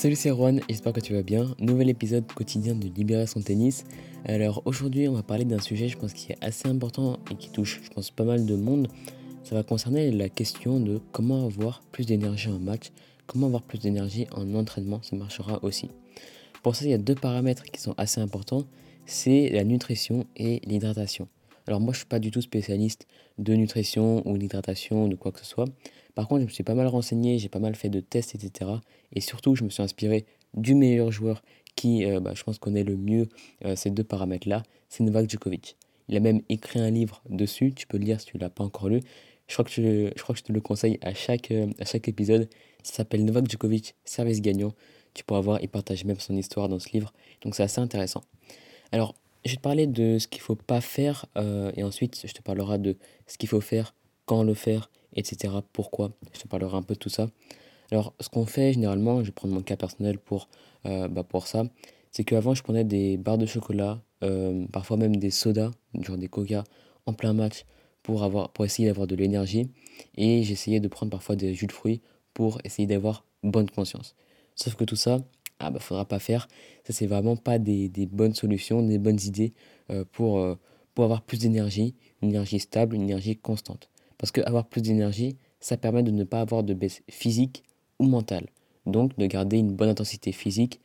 Salut c'est Juan, j'espère que tu vas bien. Nouvel épisode quotidien de Libérer son tennis. Alors aujourd'hui on va parler d'un sujet je pense qui est assez important et qui touche je pense pas mal de monde. Ça va concerner la question de comment avoir plus d'énergie en match, comment avoir plus d'énergie en entraînement, ça marchera aussi. Pour ça il y a deux paramètres qui sont assez importants, c'est la nutrition et l'hydratation. Alors moi je suis pas du tout spécialiste de nutrition ou d'hydratation ou de quoi que ce soit. Par contre, je me suis pas mal renseigné, j'ai pas mal fait de tests, etc. Et surtout, je me suis inspiré du meilleur joueur qui, euh, bah, je pense, connaît le mieux euh, ces deux paramètres-là, c'est Novak Djokovic. Il a même écrit un livre dessus, tu peux le lire si tu l'as pas encore lu. Je crois, que je, je crois que je te le conseille à chaque, euh, à chaque épisode. Ça s'appelle Novak Djokovic, service gagnant. Tu pourras voir, il partage même son histoire dans ce livre. Donc c'est assez intéressant. Alors, je vais te parler de ce qu'il ne faut pas faire et ensuite je te parlerai de ce qu'il faut faire, quand le faire etc. Pourquoi? Je te parlerai un peu de tout ça. Alors, ce qu'on fait généralement, je vais prendre mon cas personnel pour, euh, bah, pour ça, c'est qu'avant, je prenais des barres de chocolat, euh, parfois même des sodas, genre des coca, en plein match pour, avoir, pour essayer d'avoir de l'énergie. Et j'essayais de prendre parfois des jus de fruits pour essayer d'avoir bonne conscience. Sauf que tout ça, ah bah faudra pas faire. Ça, c'est vraiment pas des, des, bonnes solutions, des bonnes idées euh, pour, pour avoir plus d'énergie, une énergie stable, une énergie constante. Parce qu'avoir plus d'énergie, ça permet de ne pas avoir de baisse physique ou mentale. Donc de garder une bonne intensité physique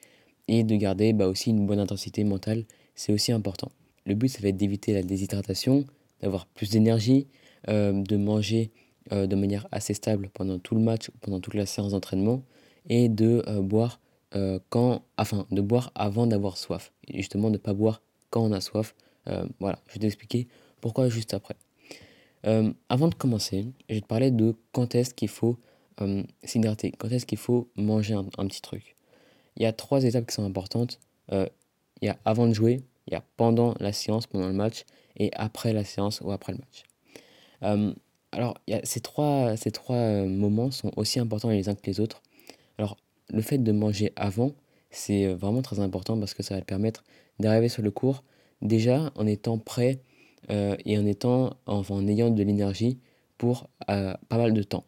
et de garder bah, aussi une bonne intensité mentale, c'est aussi important. Le but, ça va être d'éviter la déshydratation, d'avoir plus d'énergie, euh, de manger euh, de manière assez stable pendant tout le match, pendant toute la séance d'entraînement, et de euh, boire quand, enfin, de boire avant d'avoir soif. Justement, ne pas boire quand on a soif. voilà, je vais t'expliquer pourquoi juste après. Euh, avant de commencer, je vais te parler de quand est-ce qu'il faut euh, s'hydrater, quand est-ce qu'il faut manger un, petit truc. Il y a trois étapes qui sont importantes. Euh, il y a avant de jouer, il y a pendant la séance, pendant le match, et après la séance ou après le match. alors, il y a ces trois, ces trois moments sont aussi importants les uns que les autres. Alors, le fait de manger avant, c'est vraiment très important parce que ça va te permettre d'arriver sur le cours déjà en étant prêt euh, et en, étant, enfin, en ayant de l'énergie pour euh, pas mal de temps.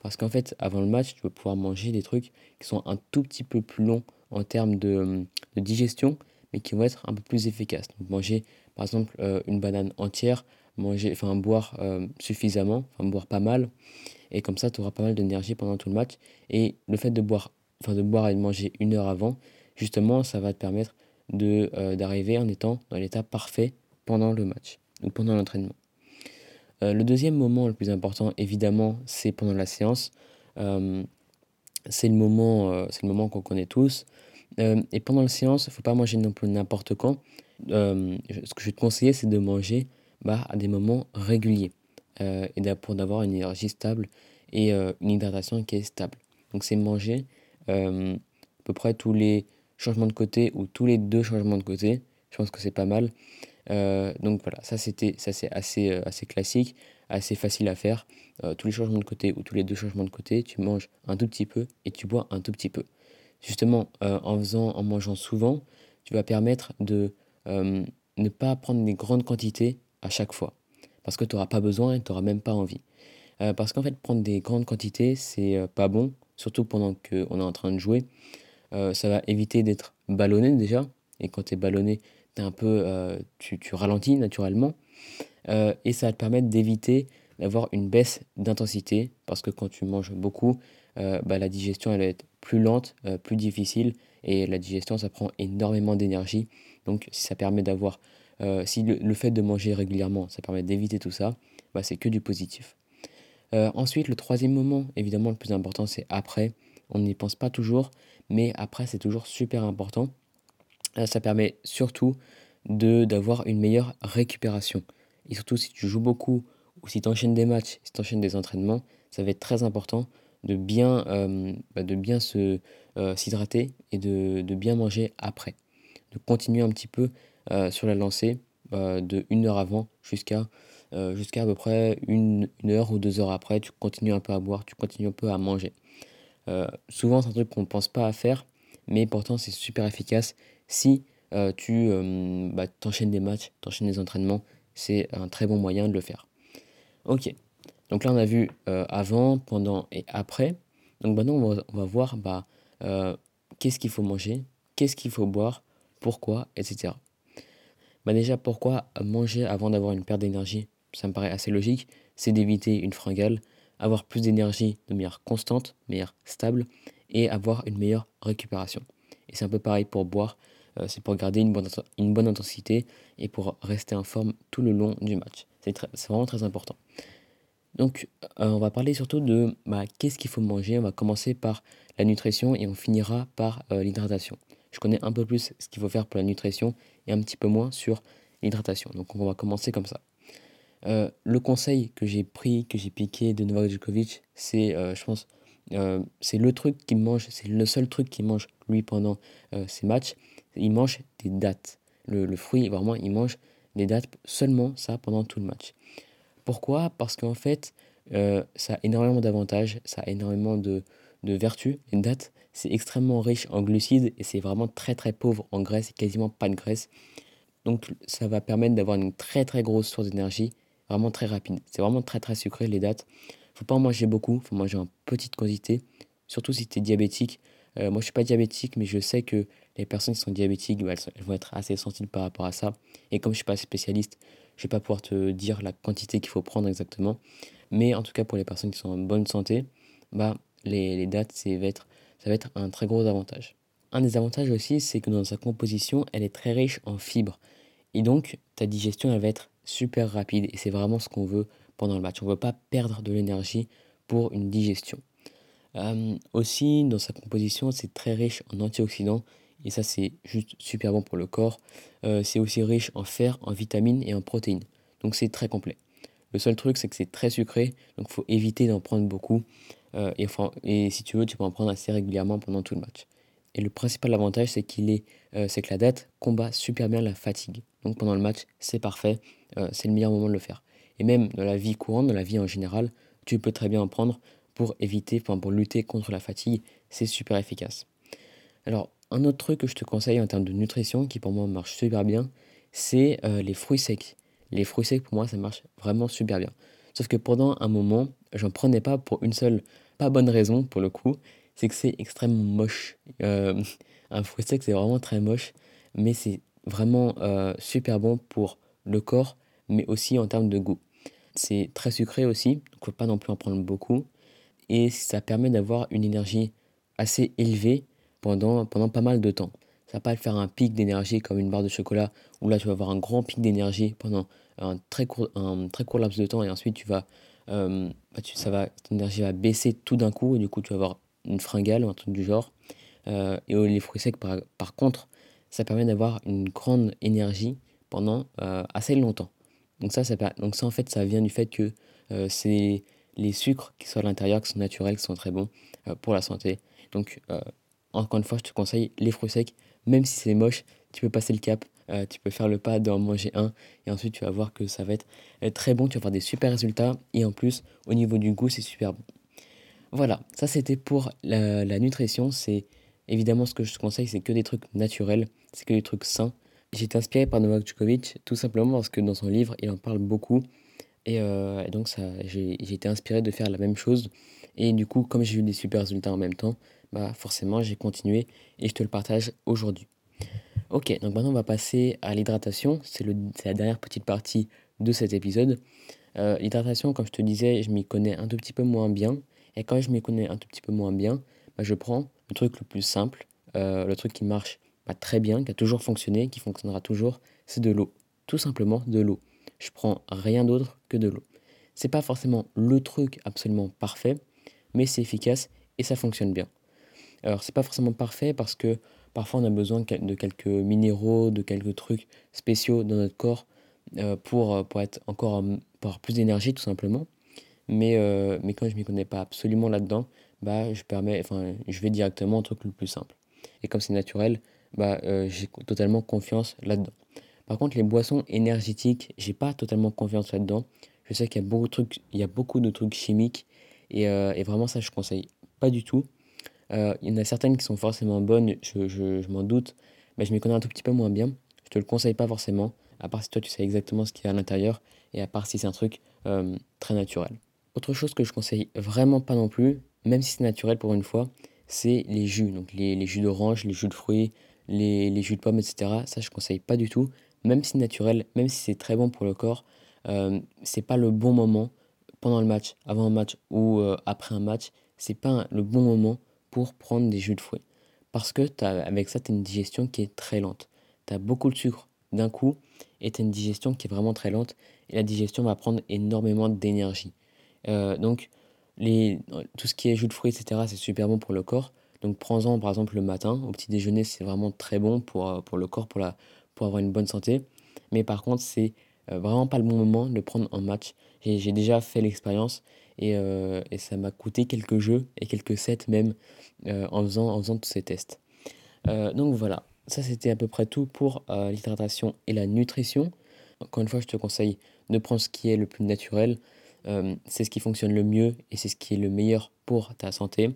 Parce qu'en fait, avant le match, tu vas pouvoir manger des trucs qui sont un tout petit peu plus longs en termes de, de digestion, mais qui vont être un peu plus efficaces. Donc manger par exemple euh, une banane entière, manger, enfin boire suffisamment, enfin boire pas mal, et comme ça tu auras pas mal d'énergie pendant tout le match. Et le fait de boire, enfin de boire et de manger une heure avant, justement, ça va te permettre de d'arriver en étant dans l'état parfait pendant le match ou pendant l'entraînement. Euh, le deuxième moment le plus important, évidemment, c'est pendant la séance. Euh, c'est le moment, euh, c'est le moment qu'on connaît tous. et pendant la séance, il faut pas manger non plus n'importe quand. ce que je vais te conseiller, c'est de manger bah, à des moments réguliers et pour d'avoir une énergie stable et une hydratation qui est stable. Donc c'est manger à peu près tous les changements de côté ou tous les deux changements de côté. Je pense que c'est pas mal. Euh, donc voilà, ça c'était ça c'est assez, euh, assez classique, assez facile à faire. Euh, tous les changements de côté ou tous les deux changements de côté, tu manges un tout petit peu et tu bois un tout petit peu. Justement, en faisant, en mangeant souvent, tu vas permettre de ne pas prendre des grandes quantités à chaque fois. Parce que tu n'auras pas besoin et tu n'auras même pas envie. parce qu'en fait, prendre des grandes quantités, c'est pas bon, surtout pendant qu'on est en train de jouer. ça va éviter d'être ballonné déjà. Et quand tu es ballonné, un peu, euh, tu, tu, ralentis naturellement. Euh, et ça va te permettre d'éviter d'avoir une baisse d'intensité parce que quand tu manges beaucoup, euh, bah, la digestion elle va être plus lente, plus difficile et la digestion ça prend énormément d'énergie. Donc si ça permet d'avoir, si le, fait de manger régulièrement ça permet d'éviter tout ça, bah, c'est que du positif. ensuite, le troisième moment, évidemment le plus important, c'est après. On n'y pense pas toujours, mais après c'est toujours super important. Euh, ça permet surtout de d'avoir une meilleure récupération. Et surtout si tu joues beaucoup ou si tu enchaînes des matchs, si tu enchaînes des entraînements, ça va être très important de bien, euh, bah, de bien se, euh, s'hydrater et de, de, bien manger après. De continuer un petit peu sur la lancée de une heure avant jusqu'à jusqu'à à peu près une, une, heure ou deux heures après. Tu continues un peu à boire, tu continues un peu à manger. souvent c'est un truc qu'on ne pense pas à faire, mais pourtant c'est super efficace si euh, tu euh, bah, t'enchaînes des matchs, t'enchaînes des entraînements, c'est un très bon moyen de le faire. Ok, donc là on a vu euh, avant, pendant et après. Donc maintenant on va, voir bah, qu'est-ce qu'il faut manger, qu'est-ce qu'il faut boire, pourquoi, etc. Bah déjà, pourquoi manger avant d'avoir une perte d'énergie? Ça me paraît assez logique. C'est d'éviter une fringale, avoir plus d'énergie de manière constante, meilleure stable, et avoir une meilleure récupération. Et c'est un peu pareil pour boire. Euh, c'est pour garder une bonne, une bonne intensité et pour rester en forme tout le long du match. C'est vraiment très important. Donc, euh, on va parler surtout de bah, qu'est-ce qu'il faut manger. On va commencer par la nutrition et on finira par euh, l'hydratation. Je connais un peu plus ce qu'il faut faire pour la nutrition et un petit peu moins sur l'hydratation. Donc, on va commencer comme ça. le conseil que j'ai pris, que j'ai piqué de Novak Djokovic, c'est, je pense, c'est le truc qu'il mange, c'est le seul truc qu'il mange lui pendant ses matchs, il mange des dates. Le, fruit, vraiment, il mange des dates seulement ça pendant tout le match. Pourquoi? Parce qu'en fait, euh, ça a énormément d'avantages, ça a énormément de, de vertus. Une date, c'est extrêmement riche en glucides et c'est vraiment très très pauvre en graisse, quasiment pas de graisse. Donc ça va permettre d'avoir une très très grosse source d'énergie, vraiment très rapide. C'est vraiment très très sucré les dates. Faut pas en manger beaucoup, faut manger en petite quantité, surtout si tu es diabétique. Euh, moi je suis pas diabétique, mais je sais que les personnes qui sont diabétiques, bah, elles, vont être assez sensibles par rapport à ça. Et comme je ne suis pas spécialiste, je ne vais pas pouvoir te dire la quantité qu'il faut prendre exactement. Mais en tout cas, pour les personnes qui sont en bonne santé, bah, les, dates, ça va, être, ça va être un très gros avantage. Un des avantages aussi, c'est que dans sa composition, elle est très riche en fibres. Et donc, ta digestion, elle va être super rapide. Et c'est vraiment ce qu'on veut pendant le match. On ne veut pas perdre de l'énergie pour une digestion. Euh, aussi, dans sa composition, c'est très riche en antioxydants et ça, c'est juste super bon pour le corps. Euh, c'est aussi riche en fer, en vitamines et en protéines. Donc c'est très complet. Le seul truc, c'est que c'est très sucré, donc il faut éviter d'en prendre beaucoup. Euh, et, si tu veux, tu peux en prendre assez régulièrement pendant tout le match. Et le principal avantage, c'est c'est que la date combat super bien la fatigue. Donc pendant le match, c'est parfait, c'est le meilleur moment de le faire. Et même dans la vie courante, dans la vie en général, tu peux très bien en prendre pour éviter, pour lutter contre la fatigue. C'est super efficace. Alors, un autre truc que je te conseille en termes de nutrition, qui pour moi marche super bien, c'est euh, les fruits secs. Les fruits secs, pour moi, ça marche vraiment super bien. Sauf que pendant un moment, j'en prenais pas pour une seule, pas bonne raison pour le coup, c'est que c'est extrêmement moche. Euh, un fruit sec, c'est vraiment très moche, mais c'est vraiment euh, super bon pour le corps, mais aussi en termes de goût. C'est très sucré aussi, donc faut pas non plus en prendre beaucoup. Et ça permet d'avoir une énergie assez élevée pendant, pendant pas mal de temps. Ça va pas faire un pic d'énergie comme une barre de chocolat où là tu vas avoir un grand pic d'énergie pendant un très, court, un très court laps de temps et ensuite tu vas, euh, bah, ça va, ton énergie va baisser tout d'un coup et du coup tu vas avoir une fringale ou un truc du genre. Euh, et les fruits secs par, par contre, ça permet d'avoir une grande énergie pendant euh, assez longtemps. Donc ça, ça, donc ça en fait ça vient du fait que c'est les sucres qui sont à l'intérieur, qui sont naturels, qui sont très bons pour la santé. Donc encore une fois, je te conseille les fruits secs, même si c'est moche, tu peux passer le cap, euh, tu peux faire le pas d'en manger un, et ensuite tu vas voir que ça va être euh, très bon, tu vas avoir des super résultats, et en plus, au niveau du goût, c'est super bon. Voilà, ça c'était pour la, nutrition, c'est évidemment ce que je te conseille, c'est que des trucs naturels, c'est que des trucs sains. J'ai été inspiré par Novak Djokovic, tout simplement parce que dans son livre, il en parle beaucoup, et, euh, et donc j'ai été inspiré de faire la même chose, et du coup, comme j'ai eu des super résultats en même temps, bah forcément j'ai continué et je te le partage aujourd'hui. Ok, donc maintenant on va passer à l'hydratation. C'est la dernière petite partie de cet épisode. Euh, l'hydratation, comme je te disais, je m'y connais un tout petit peu moins bien. Et quand je m'y connais un tout petit peu moins bien, bah, je prends le truc le plus simple, euh, le truc qui marche pas très bien, qui a toujours fonctionné, qui fonctionnera toujours, c'est de l'eau. Tout simplement de l'eau. Je prends rien d'autre que de l'eau. C'est pas forcément le truc absolument parfait, mais c'est efficace et ça fonctionne bien. Alors, c'est pas forcément parfait parce que parfois on a besoin de quelques minéraux, de quelques trucs spéciaux dans notre corps euh, pour, euh, pour être encore euh, pour avoir plus d'énergie tout simplement. Mais, mais quand je m'y connais pas absolument là-dedans, bah, je, permets, enfin, je vais directement au truc le plus simple. Et comme c'est naturel, bah, j'ai totalement confiance là-dedans. Par contre, les boissons énergétiques, j'ai pas totalement confiance là-dedans. Je sais qu'il y a beaucoup de trucs, chimiques et, et vraiment ça je conseille pas du tout. Euh, il y en a certaines qui sont forcément bonnes, je, m'en doute, mais je m'y connais un tout petit peu moins bien. Je te le conseille pas forcément, à part si toi tu sais exactement ce qu'il y a à l'intérieur, et à part si c'est un truc euh, très naturel. Autre chose que je conseille vraiment pas non plus, même si c'est naturel pour une fois, c'est les jus. Donc les, jus d'orange, les jus de fruits, les, jus de pommes, etc. Ça, je conseille pas du tout. Même si naturel, même si c'est très bon pour le corps, euh, c'est pas le bon moment pendant le match, avant un match ou euh, après un match. C'est pas le bon moment pour prendre des jus de fruits. Parce que avec ça, tu as une digestion qui est très lente. Tu as beaucoup de sucre d'un coup et tu as une digestion qui est vraiment très lente. Et la digestion va prendre énormément d'énergie. Euh, donc, les, tout ce qui est jus de fruits, etc., c'est super bon pour le corps. Donc, prends-en par exemple le matin. Au petit déjeuner, c'est vraiment très bon pour, euh, pour le corps, pour, la, pour avoir une bonne santé. Mais par contre, c'est euh, vraiment pas le bon moment de prendre en match. J'ai déjà fait l'expérience et, et, ça m'a coûté quelques jeux et quelques sets même en, faisant, en faisant tous ces tests. donc voilà, ça c'était à peu près tout pour l'hydratation et la nutrition. Encore une fois, je te conseille de prendre ce qui est le plus naturel. Euh, c'est ce qui fonctionne le mieux et c'est ce qui est le meilleur pour ta santé.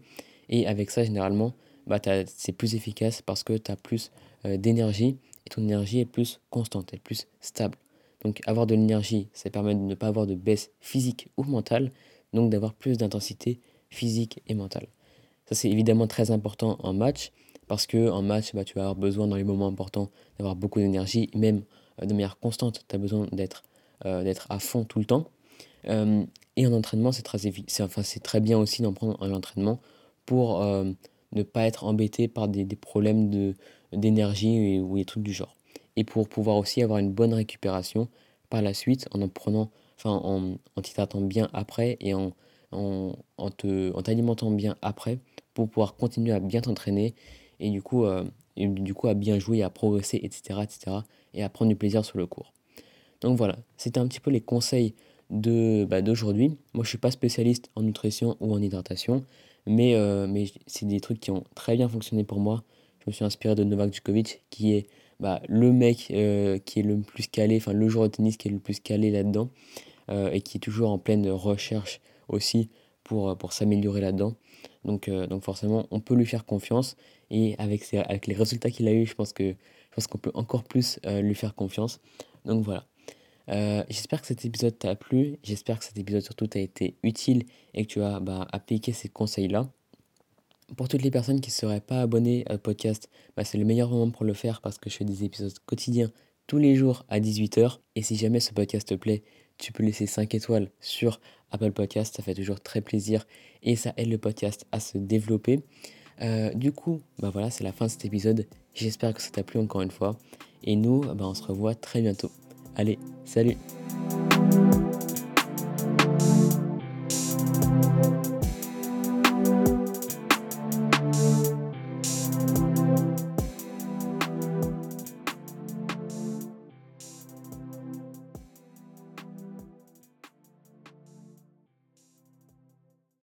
Et avec ça, généralement, bah, c'est plus efficace parce que tu as plus euh, d'énergie et ton énergie est plus constante, elle est plus stable. Donc avoir de l'énergie, ça permet de ne pas avoir de baisse physique ou mentale, donc d'avoir plus d'intensité physique et mentale. Ça c'est évidemment très important en match, parce que en match, bah, tu vas avoir besoin dans les moments importants d'avoir beaucoup d'énergie, même euh, de manière constante, tu as besoin d'être d'être à fond tout le temps. Euh, et en entraînement, c'est très, bien aussi d'en prendre en entraînement pour euh, ne pas être embêté par des problèmes de, d'énergie ou des trucs du genre. Et pour pouvoir aussi avoir une bonne récupération par la suite en en prenant, enfin en, en t'hydratant bien après et en, en, en, te, en t'alimentant bien après pour pouvoir continuer à bien t'entraîner et du coup, euh, du coup à bien jouer, à progresser, etc., etc. et à prendre du plaisir sur le cours. Donc voilà, c'était un petit peu les conseils de bah, d'aujourd'hui. Moi, je suis pas spécialiste en nutrition ou en hydratation, mais, euh, mais c'est des trucs qui ont très bien fonctionné pour moi. Je me suis inspiré de Novak Djokovic, qui est bah, le mec euh, qui est le plus calé, enfin le joueur de tennis qui est le plus calé là-dedans, euh, et qui est toujours en pleine recherche aussi pour, pour s'améliorer là-dedans. Donc, donc forcément, on peut lui faire confiance, et avec, avec les résultats qu'il a eu, je pense qu'on peut encore plus lui faire confiance. Donc voilà. Euh, j'espère que cet épisode t'a plu, j'espère que cet épisode surtout t'a été utile et que tu as bah, appliqué ces conseils-là. Pour toutes les personnes qui ne seraient pas abonnées au podcast, bah, c'est le meilleur moment pour le faire parce que je fais des épisodes quotidiens tous les jours à 18h. Et si jamais ce podcast te plaît, tu peux laisser 5 étoiles sur Apple Podcast, ça fait toujours très plaisir et ça aide le podcast à se développer. Euh, du coup, bah voilà, c'est la fin de cet épisode. J'espère que ça t'a plu encore une fois. Et nous, bah, on se revoit très bientôt. Allez, salut